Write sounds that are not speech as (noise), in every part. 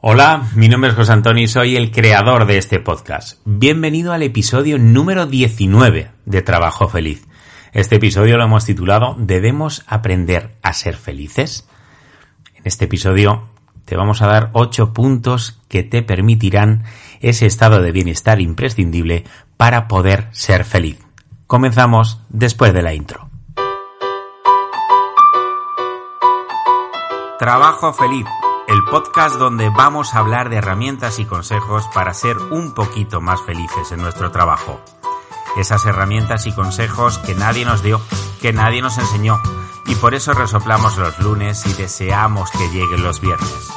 Hola, mi nombre es José Antonio y soy el creador de este podcast. Bienvenido al episodio número 19 de Trabajo Feliz. Este episodio lo hemos titulado ¿Debemos aprender a ser felices? En este episodio te vamos a dar 8 puntos que te permitirán ese estado de bienestar imprescindible para poder ser feliz. Comenzamos después de la intro. Trabajo Feliz el podcast donde vamos a hablar de herramientas y consejos para ser un poquito más felices en nuestro trabajo. Esas herramientas y consejos que nadie nos dio, que nadie nos enseñó, y por eso resoplamos los lunes y deseamos que lleguen los viernes.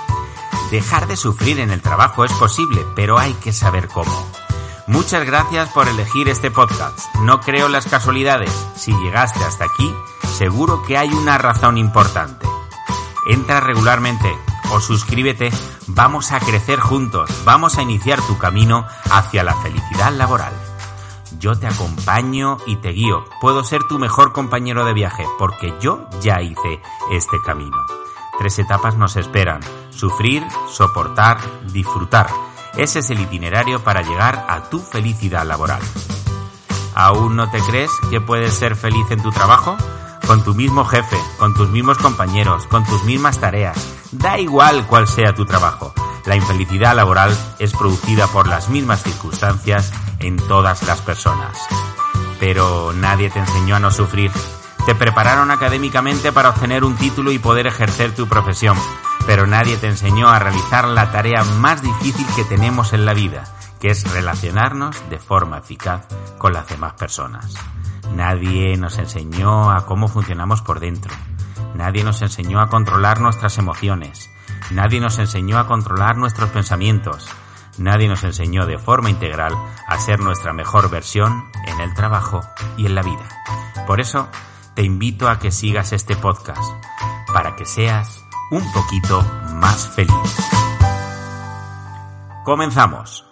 Dejar de sufrir en el trabajo es posible, pero hay que saber cómo. Muchas gracias por elegir este podcast. No creo las casualidades. Si llegaste hasta aquí, seguro que hay una razón importante. Entra regularmente o suscríbete, vamos a crecer juntos, vamos a iniciar tu camino hacia la felicidad laboral. Yo te acompaño y te guío, puedo ser tu mejor compañero de viaje, porque yo ya hice este camino. Tres etapas nos esperan, sufrir, soportar, disfrutar. Ese es el itinerario para llegar a tu felicidad laboral. ¿Aún no te crees que puedes ser feliz en tu trabajo? Con tu mismo jefe, con tus mismos compañeros, con tus mismas tareas, Da igual cuál sea tu trabajo, la infelicidad laboral es producida por las mismas circunstancias en todas las personas. Pero nadie te enseñó a no sufrir. Te prepararon académicamente para obtener un título y poder ejercer tu profesión, pero nadie te enseñó a realizar la tarea más difícil que tenemos en la vida, que es relacionarnos de forma eficaz con las demás personas. Nadie nos enseñó a cómo funcionamos por dentro, Nadie nos enseñó a controlar nuestras emociones. Nadie nos enseñó a controlar nuestros pensamientos. Nadie nos enseñó de forma integral a ser nuestra mejor versión en el trabajo y en la vida. Por eso, te invito a que sigas este podcast, para que seas un poquito más feliz. Comenzamos.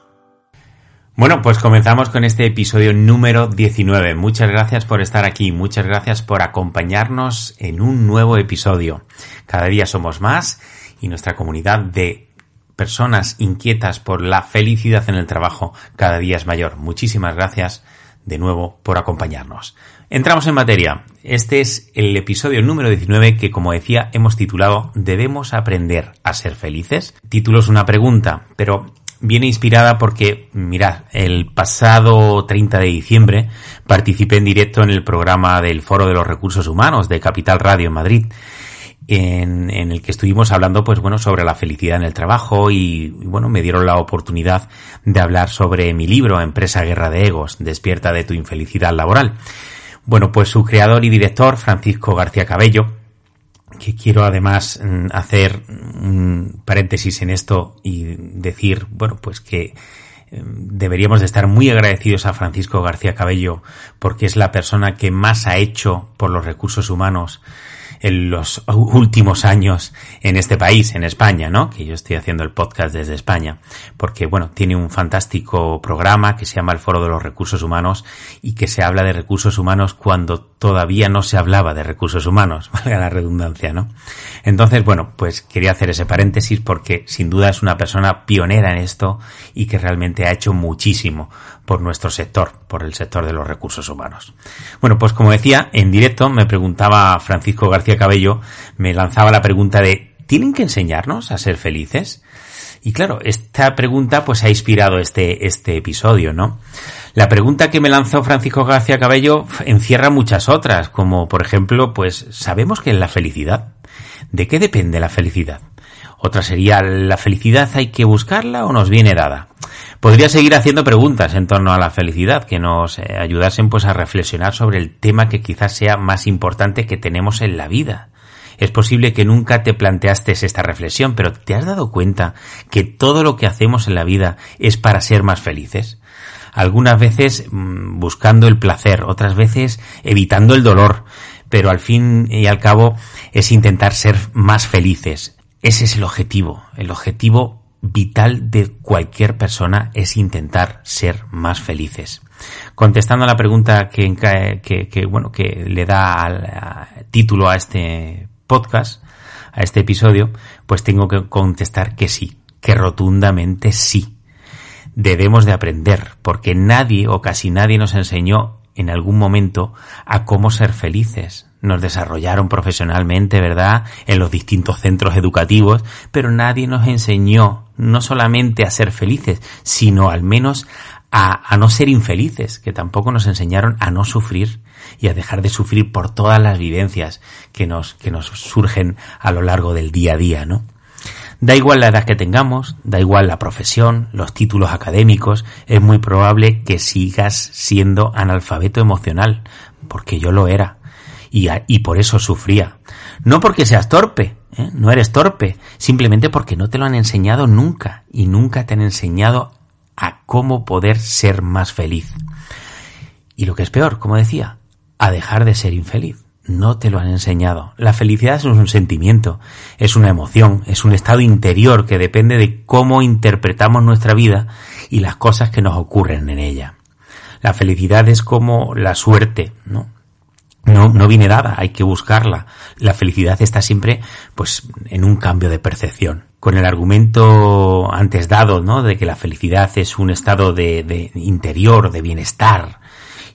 Bueno, pues comenzamos con este episodio número 19. Muchas gracias por estar aquí, muchas gracias por acompañarnos en un nuevo episodio. Cada día somos más y nuestra comunidad de personas inquietas por la felicidad en el trabajo cada día es mayor. Muchísimas gracias de nuevo por acompañarnos. Entramos en materia. Este es el episodio número 19 que, como decía, hemos titulado ¿Debemos aprender a ser felices? Título es una pregunta, pero viene inspirada porque, mirad, el pasado 30 de diciembre participé en directo en el programa del Foro de los Recursos Humanos de Capital Radio en Madrid. En, el que estuvimos hablando, pues bueno, sobre la felicidad en el trabajo y, y, bueno, me dieron la oportunidad de hablar sobre mi libro, Empresa Guerra de Egos, Despierta de tu infelicidad laboral. Bueno, pues su creador y director, Francisco García Cabello, que quiero además hacer un paréntesis en esto y decir, bueno, pues que deberíamos de estar muy agradecidos a Francisco García Cabello porque es la persona que más ha hecho por los recursos humanos en los últimos años en este país, en España, ¿no? Que yo estoy haciendo el podcast desde España, porque bueno, tiene un fantástico programa que se llama el Foro de los Recursos Humanos y que se habla de recursos humanos cuando todavía no se hablaba de recursos humanos, (laughs) valga la redundancia, ¿no? Entonces, bueno, pues quería hacer ese paréntesis porque sin duda es una persona pionera en esto y que realmente ha hecho muchísimo por nuestro sector, por el sector de los recursos humanos. Bueno, pues como decía, en directo me preguntaba Francisco García Cabello, me lanzaba la pregunta de ¿tienen que enseñarnos a ser felices? Y claro, esta pregunta pues ha inspirado este, este episodio, ¿no? La pregunta que me lanzó Francisco García Cabello encierra muchas otras, como por ejemplo, pues, ¿sabemos qué es la felicidad? ¿De qué depende la felicidad? Otra sería, ¿la felicidad hay que buscarla o nos viene dada? Podría seguir haciendo preguntas en torno a la felicidad que nos eh, ayudasen pues a reflexionar sobre el tema que quizás sea más importante que tenemos en la vida. Es posible que nunca te planteaste esta reflexión, pero ¿te has dado cuenta que todo lo que hacemos en la vida es para ser más felices? Algunas veces mm, buscando el placer, otras veces evitando el dolor, pero al fin y al cabo es intentar ser más felices. Ese es el objetivo, el objetivo vital de cualquier persona es intentar ser más felices. Contestando a la pregunta que, que, bueno, que le da al, título a este podcast, a este episodio, pues tengo que contestar que sí, que rotundamente sí. Debemos de aprender, porque nadie o casi nadie nos enseñó en algún momento a cómo ser felices. Nos desarrollaron profesionalmente, ¿verdad? En los distintos centros educativos, pero nadie nos enseñó no solamente a ser felices, sino al menos a, no ser infelices, que tampoco nos enseñaron a no sufrir y a dejar de sufrir por todas las vivencias que nos, que nos surgen a lo largo del día a día, ¿no? Da igual la edad que tengamos, da igual la profesión, los títulos académicos, es muy probable que sigas siendo analfabeto emocional, porque yo lo era, y, y por eso sufría. No porque seas torpe, ¿eh? no eres torpe, simplemente porque no te lo han enseñado nunca, y nunca te han enseñado a cómo poder ser más feliz. Y lo que es peor, como decía, a dejar de ser infeliz. No te lo han enseñado. La felicidad es un sentimiento, es una emoción, es un estado interior que depende de cómo interpretamos nuestra vida y las cosas que nos ocurren en ella. La felicidad es como la suerte, ¿no? No, no viene dada, hay que buscarla. La felicidad está siempre, pues, en un cambio de percepción con el argumento antes dado, ¿no? De que la felicidad es un estado de, interior, de bienestar,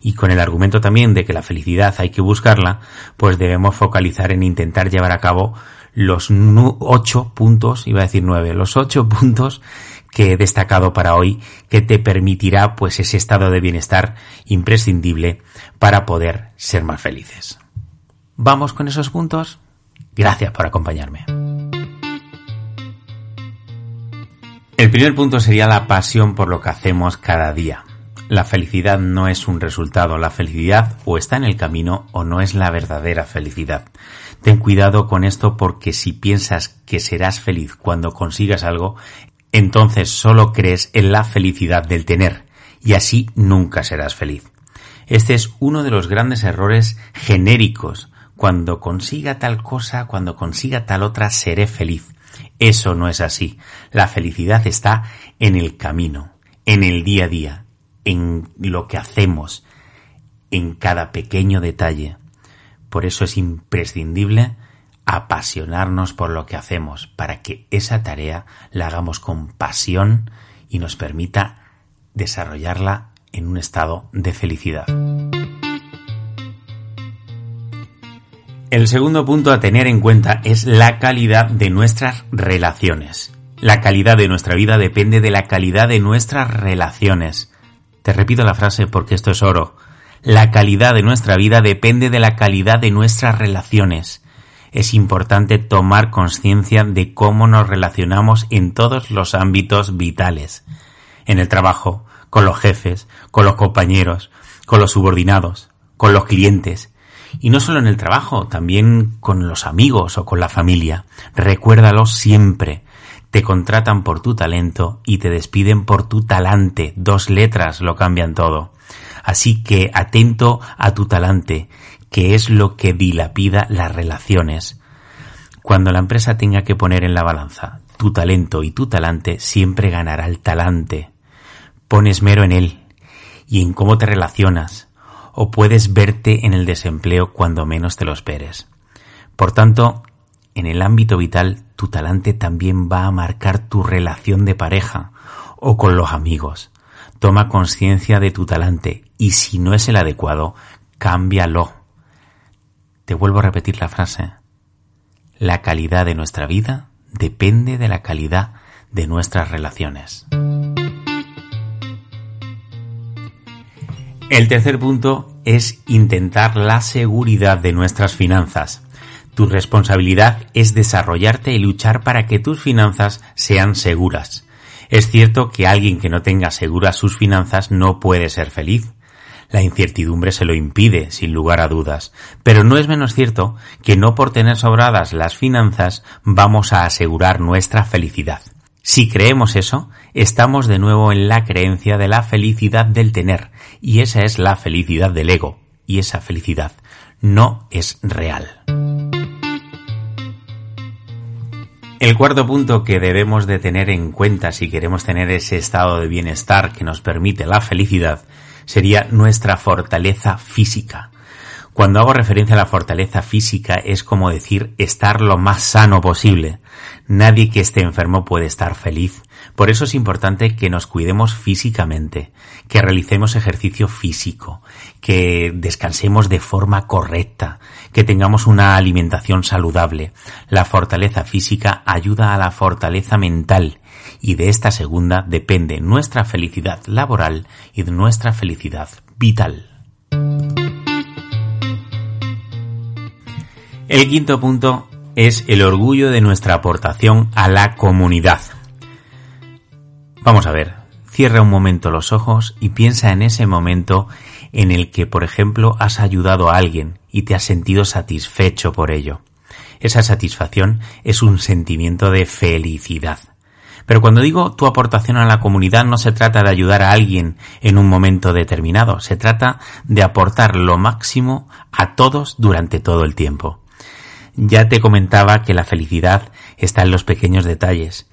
y con el argumento también de que la felicidad hay que buscarla, pues debemos focalizar en intentar llevar a cabo los ocho puntos, iba a decir nueve, los ocho puntos que he destacado para hoy, que te permitirá pues ese estado de bienestar imprescindible para poder ser más felices. ¿Vamos con esos puntos? Gracias por acompañarme. El primer punto sería la pasión por lo que hacemos cada día. La felicidad no es un resultado, la felicidad o está en el camino o no es la verdadera felicidad. Ten cuidado con esto porque si piensas que serás feliz cuando consigas algo, entonces solo crees en la felicidad del tener y así nunca serás feliz. Este es uno de los grandes errores genéricos. Cuando consiga tal cosa, cuando consiga tal otra, seré feliz. Eso no es así. La felicidad está en el camino, en el día a día, en lo que hacemos, en cada pequeño detalle. Por eso es imprescindible apasionarnos por lo que hacemos, para que esa tarea la hagamos con pasión y nos permita desarrollarla en un estado de felicidad. El segundo punto a tener en cuenta es la calidad de nuestras relaciones. La calidad de nuestra vida depende de la calidad de nuestras relaciones. Te repito la frase porque esto es oro. La calidad de nuestra vida depende de la calidad de nuestras relaciones. Es importante tomar conciencia de cómo nos relacionamos en todos los ámbitos vitales. En el trabajo, con los jefes, con los compañeros, con los subordinados, con los clientes, y no solo en el trabajo, también con los amigos o con la familia. Recuérdalo siempre. Te contratan por tu talento y te despiden por tu talante. Dos letras lo cambian todo. Así que atento a tu talante, que es lo que dilapida las relaciones. Cuando la empresa tenga que poner en la balanza tu talento y tu talante, siempre ganará el talante. Pones mero en él y en cómo te relacionas, o puedes verte en el desempleo cuando menos te lo esperes. Por tanto, en el ámbito vital, tu talante también va a marcar tu relación de pareja o con los amigos. Toma conciencia de tu talante y si no es el adecuado, cámbialo. Te vuelvo a repetir la frase. La calidad de nuestra vida depende de la calidad de nuestras relaciones. El tercer punto es intentar la seguridad de nuestras finanzas. Tu responsabilidad es desarrollarte y luchar para que tus finanzas sean seguras. Es cierto que alguien que no tenga seguras sus finanzas no puede ser feliz. La incertidumbre se lo impide, sin lugar a dudas. Pero no es menos cierto que no por tener sobradas las finanzas vamos a asegurar nuestra felicidad. Si creemos eso, estamos de nuevo en la creencia de la felicidad del tener, y esa es la felicidad del ego, y esa felicidad no es real. El cuarto punto que debemos de tener en cuenta si queremos tener ese estado de bienestar que nos permite la felicidad sería nuestra fortaleza física. Cuando hago referencia a la fortaleza física es como decir estar lo más sano posible. Nadie que esté enfermo puede estar feliz. Por eso es importante que nos cuidemos físicamente, que realicemos ejercicio físico, que descansemos de forma correcta, que tengamos una alimentación saludable. La fortaleza física ayuda a la fortaleza mental y de esta segunda depende nuestra felicidad laboral y de nuestra felicidad vital. El quinto punto es el orgullo de nuestra aportación a la comunidad. Vamos a ver, cierra un momento los ojos y piensa en ese momento en el que, por ejemplo, has ayudado a alguien y te has sentido satisfecho por ello. Esa satisfacción es un sentimiento de felicidad. Pero cuando digo tu aportación a la comunidad no se trata de ayudar a alguien en un momento determinado, se trata de aportar lo máximo a todos durante todo el tiempo. Ya te comentaba que la felicidad está en los pequeños detalles,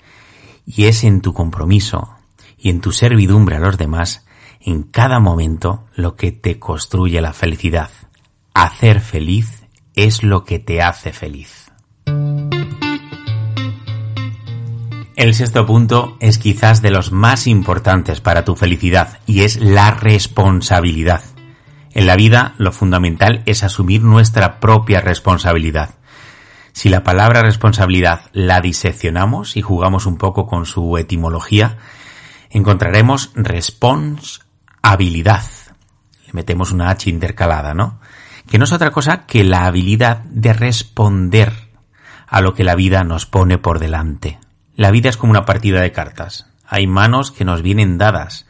y es en tu compromiso y en tu servidumbre a los demás en cada momento lo que te construye la felicidad. Hacer feliz es lo que te hace feliz. El sexto punto es quizás de los más importantes para tu felicidad y es la responsabilidad. En la vida lo fundamental es asumir nuestra propia responsabilidad. Si la palabra responsabilidad la diseccionamos y jugamos un poco con su etimología, encontraremos responsabilidad. Le metemos una H intercalada, ¿no? Que no es otra cosa que la habilidad de responder a lo que la vida nos pone por delante. La vida es como una partida de cartas. Hay manos que nos vienen dadas,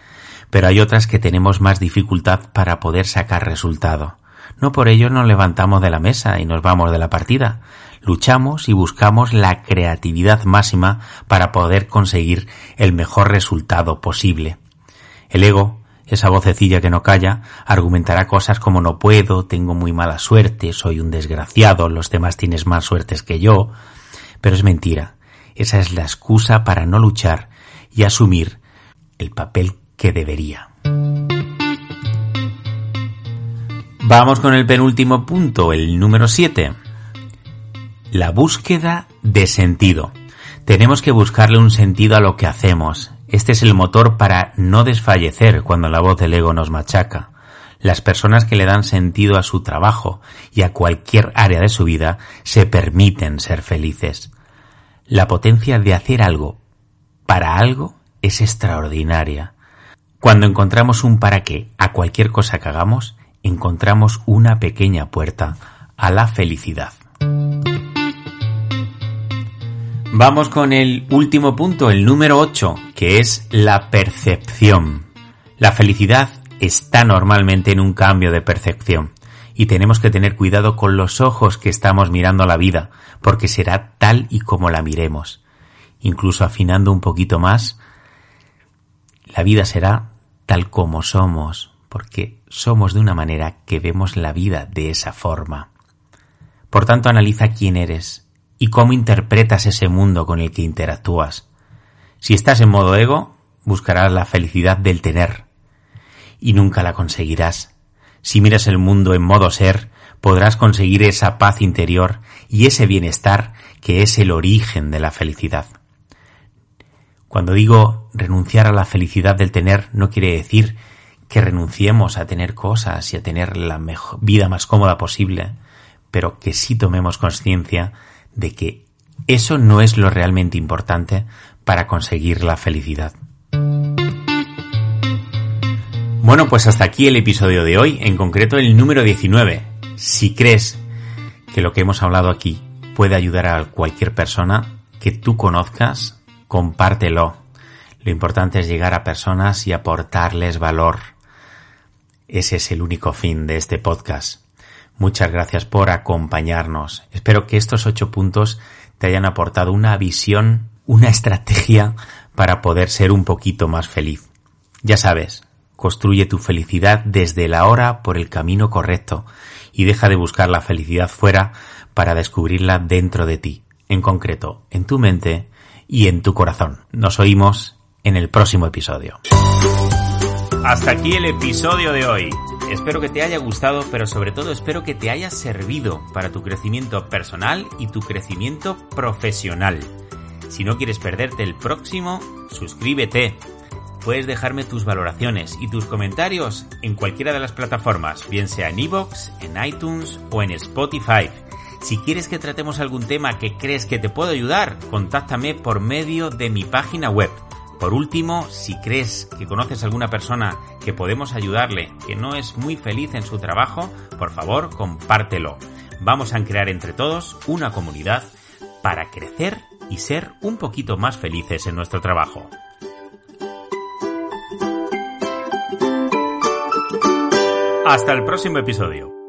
pero hay otras que tenemos más dificultad para poder sacar resultado. No por ello nos levantamos de la mesa y nos vamos de la partida luchamos y buscamos la creatividad máxima para poder conseguir el mejor resultado posible. El ego, esa vocecilla que no calla, argumentará cosas como no puedo, tengo muy mala suerte, soy un desgraciado, los demás tienes más suertes que yo, pero es mentira. Esa es la excusa para no luchar y asumir el papel que debería. Vamos con el penúltimo punto, el número 7 la búsqueda de sentido. Tenemos que buscarle un sentido a lo que hacemos. Este es el motor para no desfallecer cuando la voz del ego nos machaca. Las personas que le dan sentido a su trabajo y a cualquier área de su vida se permiten ser felices. La potencia de hacer algo para algo es extraordinaria. Cuando encontramos un para qué a cualquier cosa que hagamos, encontramos una pequeña puerta a la felicidad. Vamos con el último punto, el número 8, que es la percepción. La felicidad está normalmente en un cambio de percepción y tenemos que tener cuidado con los ojos que estamos mirando la vida, porque será tal y como la miremos. Incluso afinando un poquito más, la vida será tal como somos, porque somos de una manera que vemos la vida de esa forma. Por tanto, analiza quién eres, y cómo interpretas ese mundo con el que interactúas. Si estás en modo ego, buscarás la felicidad del tener y nunca la conseguirás. Si miras el mundo en modo ser, podrás conseguir esa paz interior y ese bienestar que es el origen de la felicidad. Cuando digo renunciar a la felicidad del tener, no quiere decir que renunciemos a tener cosas y a tener la mejor vida más cómoda posible, pero que sí tomemos conciencia de que eso no es lo realmente importante para conseguir la felicidad. Bueno, pues hasta aquí el episodio de hoy, en concreto el número 19. Si crees que lo que hemos hablado aquí puede ayudar a cualquier persona que tú conozcas, compártelo. Lo importante es llegar a personas y aportarles valor. ese es el único fin de este podcast. Muchas gracias por acompañarnos. Espero que estos ocho puntos te hayan aportado una visión, una estrategia para poder ser un poquito más feliz. Ya sabes, construye tu felicidad desde la hora por el camino correcto y deja de buscar la felicidad fuera para descubrirla dentro de ti, en concreto, en tu mente y en tu corazón. Nos oímos en el próximo episodio. Hasta aquí el episodio de hoy. Espero que te haya gustado, pero sobre todo espero que te haya servido para tu crecimiento personal y tu crecimiento profesional. Si no quieres perderte el próximo, suscríbete. Puedes dejarme tus valoraciones y tus comentarios en cualquiera de las plataformas, bien sea en iVoox, en iTunes o en Spotify. Si quieres que tratemos algún tema que crees que te puedo ayudar, contáctame por medio de mi página web por último, si crees que conoces a alguna persona que podemos ayudarle, que no es muy feliz en su trabajo, por favor, compártelo. Vamos a crear entre todos una comunidad para crecer y ser un poquito más felices en nuestro trabajo. Hasta el próximo episodio.